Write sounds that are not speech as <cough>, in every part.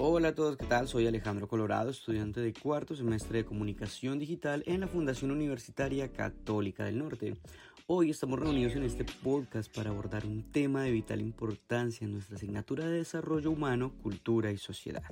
Hola a todos, ¿qué tal? Soy Alejandro Colorado, estudiante de cuarto semestre de Comunicación Digital en la Fundación Universitaria Católica del Norte. Hoy estamos reunidos en este podcast para abordar un tema de vital importancia en nuestra asignatura de Desarrollo Humano, Cultura y Sociedad.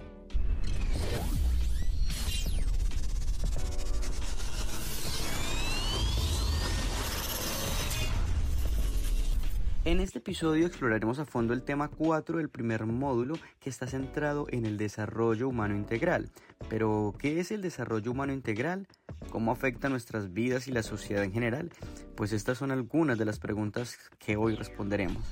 En este episodio exploraremos a fondo el tema 4 del primer módulo que está centrado en el desarrollo humano integral. Pero, ¿qué es el desarrollo humano integral? ¿Cómo afecta nuestras vidas y la sociedad en general? Pues estas son algunas de las preguntas que hoy responderemos.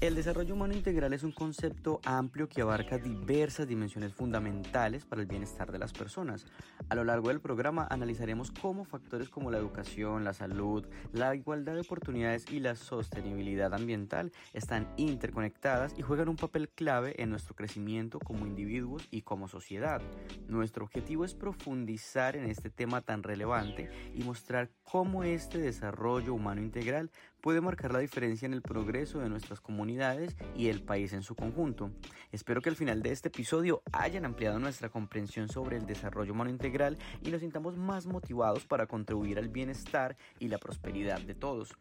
El desarrollo humano integral es un concepto amplio que abarca diversas dimensiones fundamentales para el bienestar de las personas. A lo largo del programa analizaremos cómo factores como la educación, la salud, la igualdad de oportunidades y la sostenibilidad ambiental están interconectadas y juegan un papel clave en nuestro crecimiento como individuos y como sociedad. Nuestro objetivo es profundizar en este tema tan relevante y mostrar cómo este desarrollo humano integral puede marcar la diferencia en el progreso de nuestras comunidades y el país en su conjunto. Espero que al final de este episodio hayan ampliado nuestra comprensión sobre el desarrollo humano integral y nos sintamos más motivados para contribuir al bienestar y la prosperidad de todos.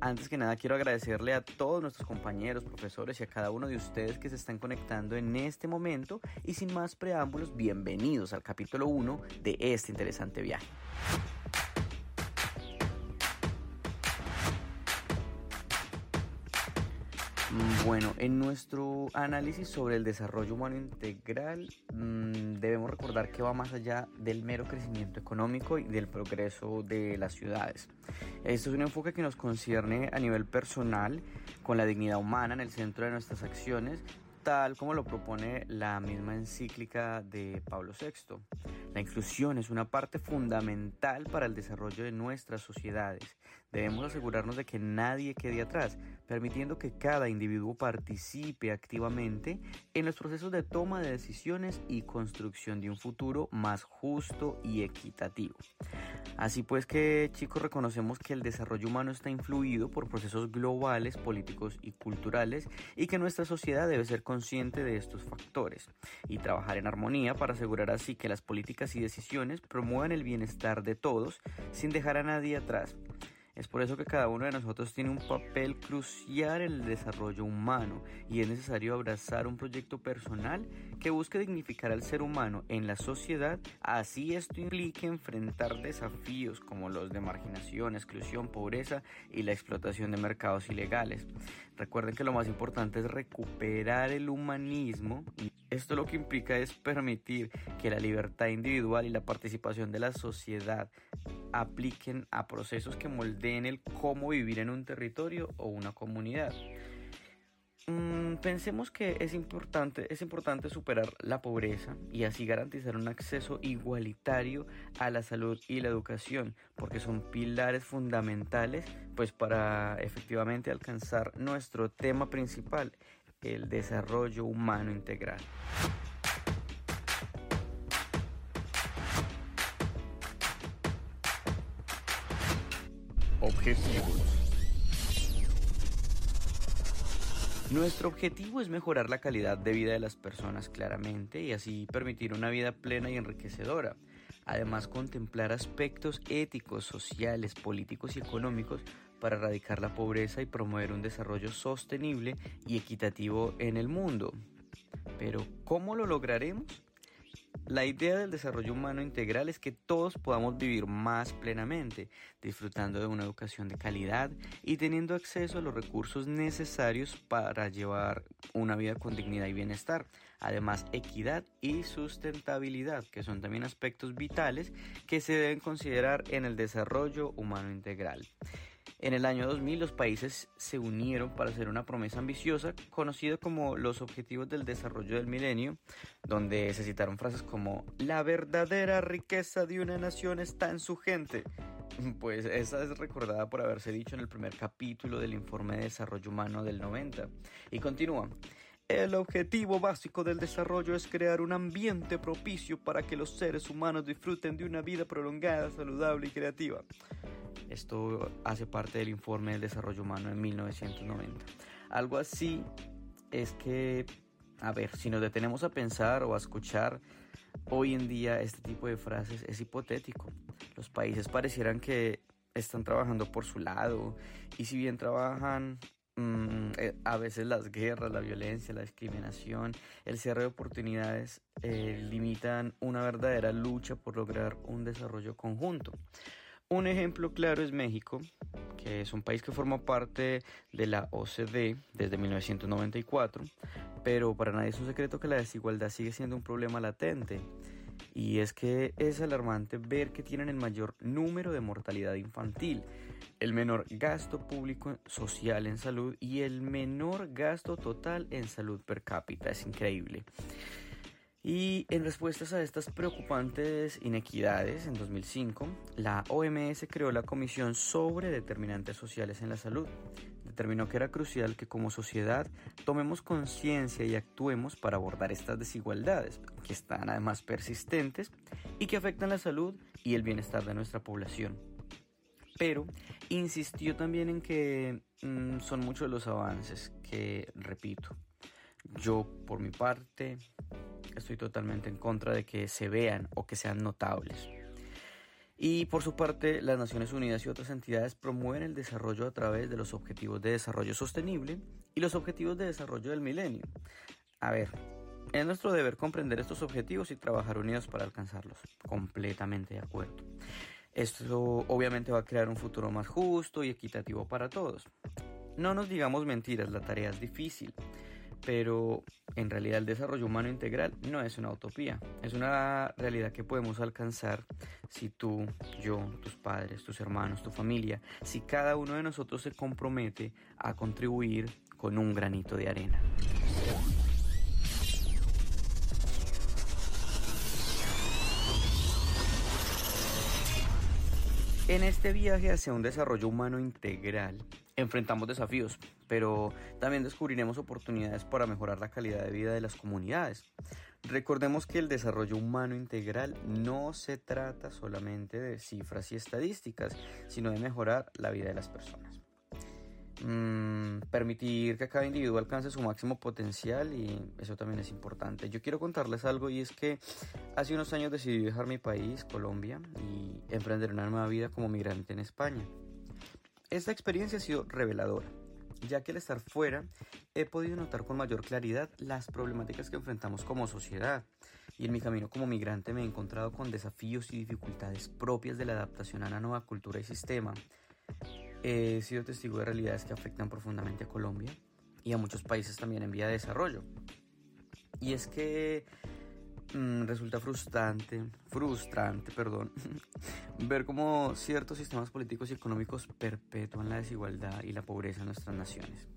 Antes que nada quiero agradecerle a todos nuestros compañeros, profesores y a cada uno de ustedes que se están conectando en este momento y sin más preámbulos, bienvenidos al capítulo 1 de este interesante viaje. Bueno, en nuestro análisis sobre el desarrollo humano integral mm, debemos recordar que va más allá del mero crecimiento económico y del progreso de las ciudades. Esto es un enfoque que nos concierne a nivel personal, con la dignidad humana en el centro de nuestras acciones, tal como lo propone la misma encíclica de Pablo VI. La inclusión es una parte fundamental para el desarrollo de nuestras sociedades. Debemos asegurarnos de que nadie quede atrás, permitiendo que cada individuo participe activamente en los procesos de toma de decisiones y construcción de un futuro más justo y equitativo. Así pues que chicos reconocemos que el desarrollo humano está influido por procesos globales, políticos y culturales y que nuestra sociedad debe ser consciente de estos factores y trabajar en armonía para asegurar así que las políticas y decisiones promuevan el bienestar de todos sin dejar a nadie atrás. Es por eso que cada uno de nosotros tiene un papel crucial en el desarrollo humano y es necesario abrazar un proyecto personal que busque dignificar al ser humano en la sociedad, así esto implique enfrentar desafíos como los de marginación, exclusión, pobreza y la explotación de mercados ilegales. Recuerden que lo más importante es recuperar el humanismo y esto lo que implica es permitir que la libertad individual y la participación de la sociedad apliquen a procesos que moldeen el cómo vivir en un territorio o una comunidad. Mm, pensemos que es importante, es importante superar la pobreza y así garantizar un acceso igualitario a la salud y la educación, porque son pilares fundamentales pues para efectivamente alcanzar nuestro tema principal, el desarrollo humano integral. Objetivos. Nuestro objetivo es mejorar la calidad de vida de las personas claramente y así permitir una vida plena y enriquecedora. Además, contemplar aspectos éticos, sociales, políticos y económicos para erradicar la pobreza y promover un desarrollo sostenible y equitativo en el mundo. Pero, ¿cómo lo lograremos? La idea del desarrollo humano integral es que todos podamos vivir más plenamente, disfrutando de una educación de calidad y teniendo acceso a los recursos necesarios para llevar una vida con dignidad y bienestar. Además, equidad y sustentabilidad, que son también aspectos vitales que se deben considerar en el desarrollo humano integral. En el año 2000 los países se unieron para hacer una promesa ambiciosa conocida como los Objetivos del Desarrollo del Milenio, donde se citaron frases como la verdadera riqueza de una nación está en su gente. <laughs> Pues esa es recordada por haberse dicho en el primer capítulo del informe de desarrollo humano del 90. Y continúa. El objetivo básico del desarrollo es crear un ambiente propicio para que los seres humanos disfruten de una vida prolongada, saludable y creativa. Esto hace parte del informe del desarrollo humano en 1990. Algo así es que, a ver, si nos detenemos a pensar o a escuchar hoy en día este tipo de frases, es hipotético. Los países parecieran que están trabajando por su lado y si bien trabajan mm, eh, a veces las guerras, la violencia, la discriminación, el cierre de oportunidades eh, limitan una verdadera lucha por lograr un desarrollo conjunto. Un ejemplo claro es México, que es un país que forma parte de la OCDE desde 1994, pero para nadie es un secreto que la desigualdad sigue siendo un problema latente. Y es que es alarmante ver que tienen el mayor número de mortalidad infantil, el menor gasto público social en salud y el menor gasto total en salud per cápita. Es increíble. Y en respuestas a estas preocupantes inequidades, en 2005, la OMS creó la Comisión sobre Determinantes Sociales en la Salud. Determinó que era crucial que como sociedad tomemos conciencia y actuemos para abordar estas desigualdades, que están además persistentes y que afectan la salud y el bienestar de nuestra población. Pero insistió también en que mm, son muchos los avances que, repito, yo por mi parte estoy totalmente en contra de que se vean o que sean notables. Y por su parte, las Naciones Unidas y otras entidades promueven el desarrollo a través de los Objetivos de Desarrollo Sostenible y los Objetivos de Desarrollo del Milenio. A ver, es nuestro deber comprender estos objetivos y trabajar unidos para alcanzarlos. Completamente de acuerdo. Esto obviamente va a crear un futuro más justo y equitativo para todos. No nos digamos mentiras, la tarea es difícil pero en realidad el desarrollo humano integral no es una utopía, es una realidad que podemos alcanzar si tú, yo, tus padres, tus hermanos, tu familia, si cada uno de nosotros se compromete a contribuir con un granito de arena. En este viaje hacia un desarrollo humano integral, enfrentamos desafíos, pero también descubriremos oportunidades para mejorar la calidad de vida de las comunidades. Recordemos que el desarrollo humano integral no se trata solamente de cifras y estadísticas, sino de mejorar la vida de las personas. Mm, permitir que cada individuo alcance su máximo potencial y eso también es importante. Yo quiero contarles algo y es que hace unos años decidí dejar mi país, Colombia, y emprender una nueva vida como migrante en España. Esta experiencia ha sido reveladora, ya que al estar fuera he podido notar con mayor claridad las problemáticas que enfrentamos como sociedad y en mi camino como migrante me he encontrado con desafíos y dificultades propias de la adaptación a la nueva cultura y sistema he sido testigo de realidades que afectan profundamente a Colombia y a muchos países también en vía de desarrollo. Y es que mm, resulta frustrante, frustrante, perdón, <laughs> ver cómo ciertos sistemas políticos y económicos perpetúan la desigualdad y la pobreza en nuestras naciones.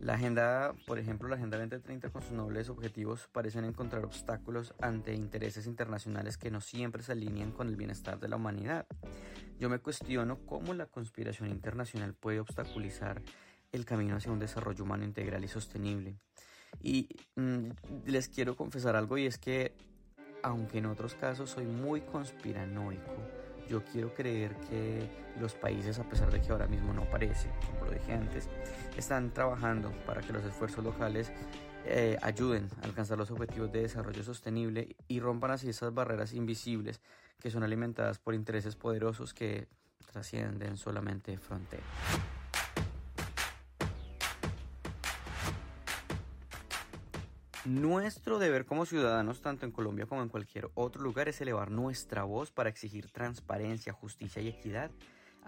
La agenda, por ejemplo, la Agenda 2030 con sus nobles objetivos parecen encontrar obstáculos ante intereses internacionales que no siempre se alinean con el bienestar de la humanidad. Yo me cuestiono cómo la conspiración internacional puede obstaculizar el camino hacia un desarrollo humano integral y sostenible. Y mm, les quiero confesar algo y es que, aunque en otros casos soy muy conspiranoico, yo quiero creer que los países, a pesar de que ahora mismo no parece, como lo dije antes, están trabajando para que los esfuerzos locales eh, ayuden a alcanzar los objetivos de desarrollo sostenible y rompan así esas barreras invisibles que son alimentadas por intereses poderosos que trascienden solamente fronteras. Nuestro deber como ciudadanos, tanto en Colombia como en cualquier otro lugar, es elevar nuestra voz para exigir transparencia, justicia y equidad.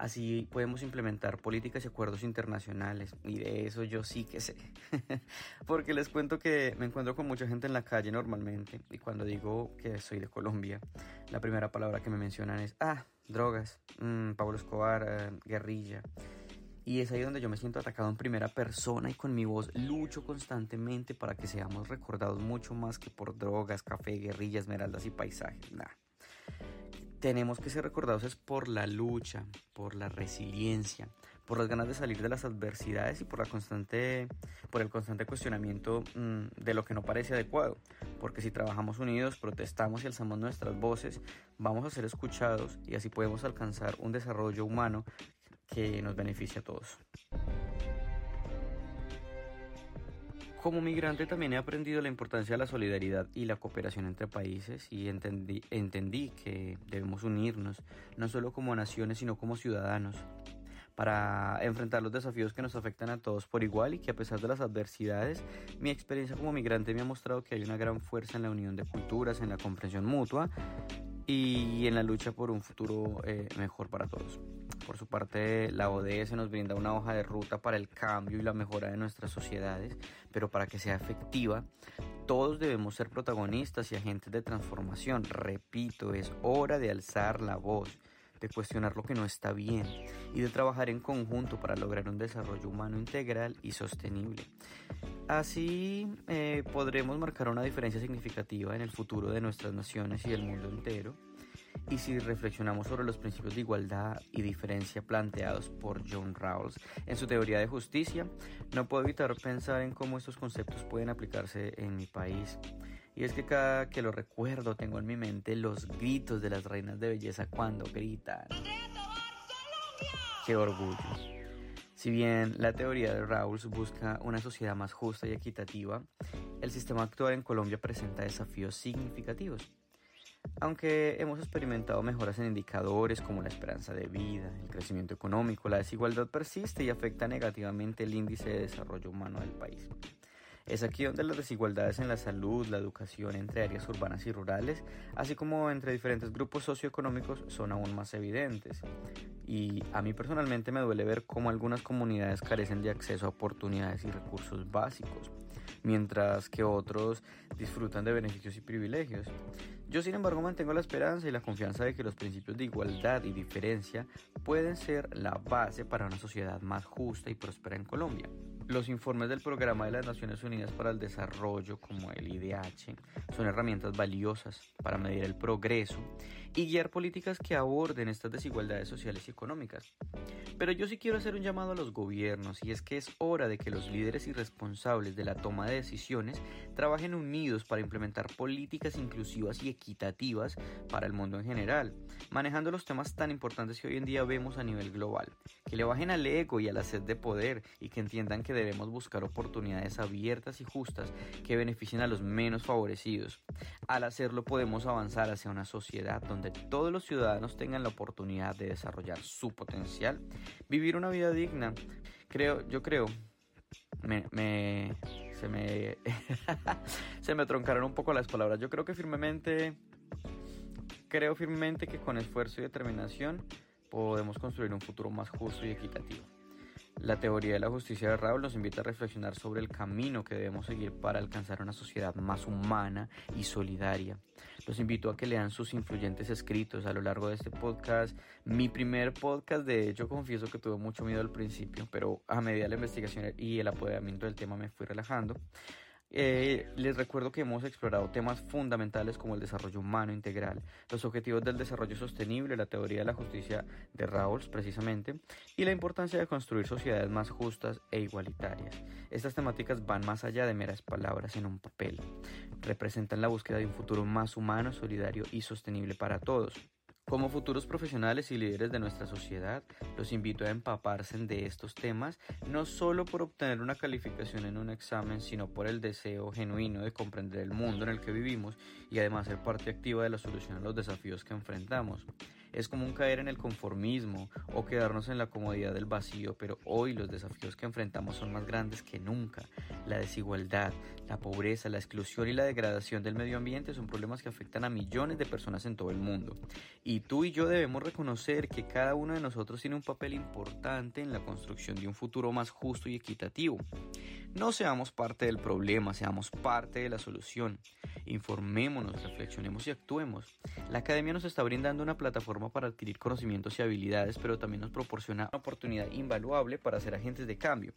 Así podemos implementar políticas y acuerdos internacionales. Y de eso yo sí que sé. <laughs> Porque les cuento que me encuentro con mucha gente en la calle normalmente. Y cuando digo que soy de Colombia, la primera palabra que me mencionan es, ah, drogas, mm, Pablo Escobar, eh, guerrilla. Y es ahí donde yo me siento atacado en primera persona y con mi voz lucho constantemente para que seamos recordados mucho más que por drogas, café, guerrillas, esmeraldas y paisajes. Tenemos que ser recordados es por la lucha, por la resiliencia, por las ganas de salir de las adversidades y por la constante por el constante cuestionamiento mm, de lo que no parece adecuado, porque si trabajamos unidos, protestamos y alzamos nuestras voces, vamos a ser escuchados y así podemos alcanzar un desarrollo humano que nos beneficie a todos. Como migrante también he aprendido la importancia de la solidaridad y la cooperación entre países y entendí, que debemos unirnos, no solo como naciones, sino como ciudadanos, para enfrentar los desafíos que nos afectan a todos por igual y que a pesar de las adversidades, mi experiencia como migrante me ha mostrado que hay una gran fuerza en la unión de culturas, en la comprensión mutua y en la lucha por un futuro eh, mejor para todos. Por su parte, la ODS nos brinda una hoja de ruta para el cambio y la mejora de nuestras sociedades, pero para que sea efectiva, todos debemos ser protagonistas y agentes de transformación. Repito, es hora de alzar la voz, de cuestionar lo que no está bien y de trabajar en conjunto para lograr un desarrollo humano integral y sostenible. Así eh, podremos marcar una diferencia significativa en el futuro de nuestras naciones y del mundo entero y si reflexionamos sobre los principios de igualdad y diferencia planteados por John Rawls en su teoría de justicia, no puedo evitar pensar en cómo estos conceptos pueden aplicarse en mi país. Y es que cada que lo recuerdo tengo en mi mente los gritos de las reinas de belleza cuando gritan. ¡Qué orgullo! Si bien la teoría de Rawls busca una sociedad más justa y equitativa, el sistema actual en Colombia presenta desafíos significativos. Aunque hemos experimentado mejoras en indicadores como la esperanza de vida, el crecimiento económico, la desigualdad persiste y afecta negativamente el índice de desarrollo humano del país. Es aquí donde las desigualdades en la salud, la educación entre áreas urbanas y rurales, así como entre diferentes grupos socioeconómicos, son aún más evidentes. Y a mí personalmente me duele ver cómo algunas comunidades carecen de acceso a oportunidades y recursos básicos, mientras que otros disfrutan de beneficios y privilegios. Yo sin embargo mantengo la esperanza y la confianza de que los principios de igualdad y diferencia pueden ser la base para una sociedad más justa y próspera en Colombia. Los informes del Programa de las Naciones Unidas para el Desarrollo, como el IDH, son herramientas valiosas para medir el progreso y guiar políticas que aborden estas desigualdades sociales y económicas. Pero yo sí quiero hacer un llamado a los gobiernos y es que es hora de que los líderes y responsables de la toma de decisiones trabajen unidos para implementar políticas inclusivas y equitativas para el mundo en general, manejando los temas tan importantes que hoy en día vemos a nivel global, que le bajen al ego y a la sed de poder y que entiendan que debemos buscar oportunidades abiertas y justas que beneficien a los menos favorecidos. Al hacerlo podemos avanzar hacia una sociedad donde todos los ciudadanos tengan la oportunidad de desarrollar su potencial, vivir una vida digna. Creo, yo creo, me, me se me <laughs> se me troncaron un poco las palabras. Yo creo que firmemente creo firmemente que con esfuerzo y determinación podemos construir un futuro más justo y equitativo. La teoría de la justicia de Raúl nos invita a reflexionar sobre el camino que debemos seguir para alcanzar una sociedad más humana y solidaria. Los invito a que lean sus influyentes escritos a lo largo de este podcast. Mi primer podcast, de hecho, confieso que tuve mucho miedo al principio, pero a medida de la investigación y el apoderamiento del tema me fui relajando. Eh, les recuerdo que hemos explorado temas fundamentales como el desarrollo humano integral, los objetivos del desarrollo sostenible, la teoría de la justicia de Rawls precisamente, y la importancia de construir sociedades más justas e igualitarias. Estas temáticas van más allá de meras palabras en un papel, representan la búsqueda de un futuro más humano, solidario y sostenible para todos. Como futuros profesionales y líderes de nuestra sociedad, los invito a empaparse de estos temas, no solo por obtener una calificación en un examen, sino por el deseo genuino de comprender el mundo en el que vivimos y además ser parte activa de la solución a los desafíos que enfrentamos. Es como un caer en el conformismo o quedarnos en la comodidad del vacío, pero hoy los desafíos que enfrentamos son más grandes que nunca. La desigualdad, la pobreza, la exclusión y la degradación del medio ambiente son problemas que afectan a millones de personas en todo el mundo. Y tú y yo debemos reconocer que cada uno de nosotros tiene un papel importante en la construcción de un futuro más justo y equitativo. No seamos parte del problema, seamos parte de la solución. Informémonos, reflexionemos y actuemos. La academia nos está brindando una plataforma plataforma para adquirir conocimientos y habilidades, pero también nos proporciona una oportunidad invaluable para ser agentes de cambio.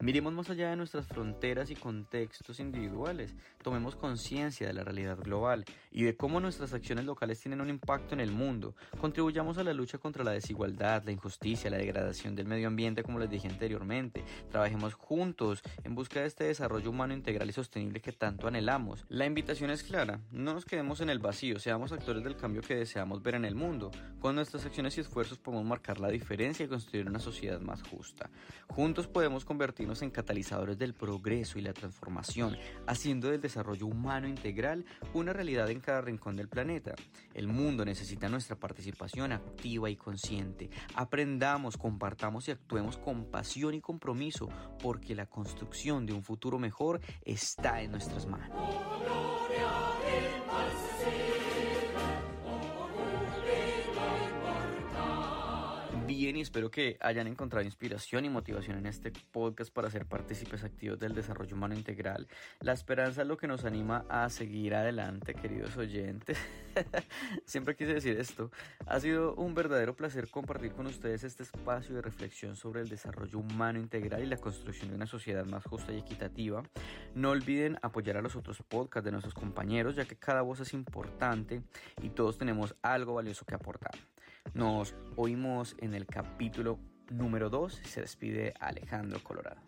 Miremos más allá de nuestras fronteras y contextos individuales, tomemos conciencia de la realidad global y de cómo nuestras acciones locales tienen un impacto en el mundo. Contribuyamos a la lucha contra la desigualdad, la injusticia, la degradación del medio ambiente, como les dije anteriormente. Trabajemos juntos en busca de este desarrollo humano integral y sostenible que tanto anhelamos. La invitación es clara, no nos quedemos en el vacío, seamos actores del cambio que deseamos ver en el mundo. Con nuestras acciones y esfuerzos podemos marcar la diferencia y construir una sociedad más justa. Juntos podemos convertir en catalizadores del progreso y la transformación, haciendo del desarrollo humano integral una realidad en cada rincón del planeta. El mundo necesita nuestra participación activa y consciente. Aprendamos, compartamos y actuemos con pasión y compromiso, porque la construcción de un futuro mejor está en nuestras manos. Bien y espero que hayan encontrado inspiración y motivación en este podcast para ser partícipes activos del desarrollo humano integral. La esperanza es lo que nos anima a seguir adelante, queridos oyentes. <laughs> Siempre quise decir esto. Ha sido un verdadero placer compartir con ustedes este espacio de reflexión sobre el desarrollo humano integral y la construcción de una sociedad más justa y equitativa. No olviden apoyar a los otros podcasts de nuestros compañeros, ya que cada voz es importante y todos tenemos algo valioso que aportar. Nos oímos en el capítulo número 2. Se despide Alejandro Colorado.